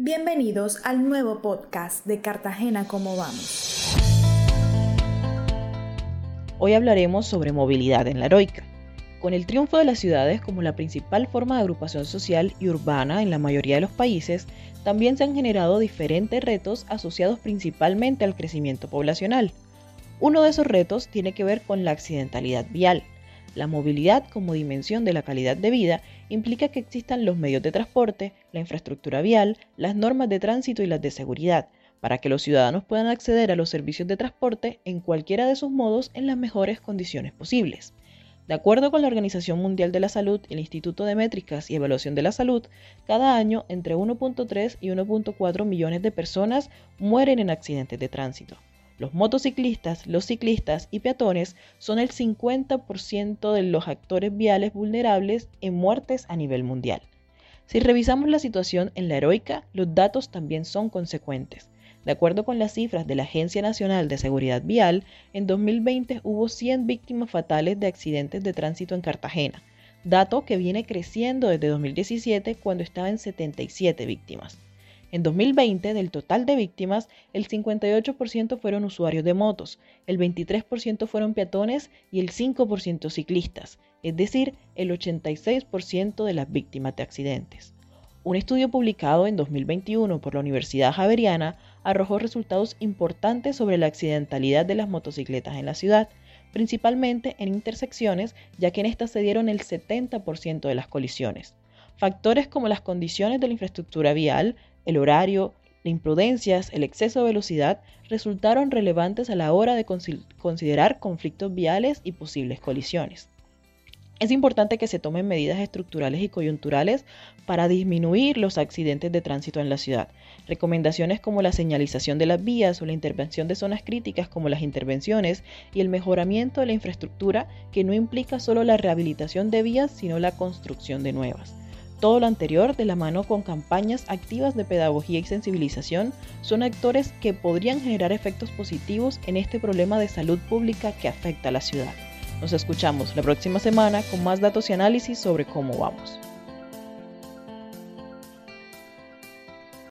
Bienvenidos al nuevo podcast de Cartagena Cómo Vamos. Hoy hablaremos sobre movilidad en la heroica. Con el triunfo de las ciudades como la principal forma de agrupación social y urbana en la mayoría de los países, también se han generado diferentes retos asociados principalmente al crecimiento poblacional. Uno de esos retos tiene que ver con la accidentalidad vial. La movilidad como dimensión de la calidad de vida implica que existan los medios de transporte, la infraestructura vial, las normas de tránsito y las de seguridad, para que los ciudadanos puedan acceder a los servicios de transporte en cualquiera de sus modos en las mejores condiciones posibles. De acuerdo con la Organización Mundial de la Salud y el Instituto de Métricas y Evaluación de la Salud, cada año entre 1.3 y 1.4 millones de personas mueren en accidentes de tránsito. Los motociclistas, los ciclistas y peatones son el 50% de los actores viales vulnerables en muertes a nivel mundial. Si revisamos la situación en la heroica, los datos también son consecuentes. De acuerdo con las cifras de la Agencia Nacional de Seguridad Vial, en 2020 hubo 100 víctimas fatales de accidentes de tránsito en Cartagena, dato que viene creciendo desde 2017 cuando estaba en 77 víctimas. En 2020, del total de víctimas, el 58% fueron usuarios de motos, el 23% fueron peatones y el 5% ciclistas, es decir, el 86% de las víctimas de accidentes. Un estudio publicado en 2021 por la Universidad Javeriana arrojó resultados importantes sobre la accidentalidad de las motocicletas en la ciudad, principalmente en intersecciones, ya que en estas se dieron el 70% de las colisiones. Factores como las condiciones de la infraestructura vial, el horario, las imprudencias, el exceso de velocidad resultaron relevantes a la hora de considerar conflictos viales y posibles colisiones. Es importante que se tomen medidas estructurales y coyunturales para disminuir los accidentes de tránsito en la ciudad. Recomendaciones como la señalización de las vías o la intervención de zonas críticas como las intervenciones y el mejoramiento de la infraestructura que no implica solo la rehabilitación de vías sino la construcción de nuevas. Todo lo anterior, de la mano con campañas activas de pedagogía y sensibilización, son actores que podrían generar efectos positivos en este problema de salud pública que afecta a la ciudad. Nos escuchamos la próxima semana con más datos y análisis sobre cómo vamos.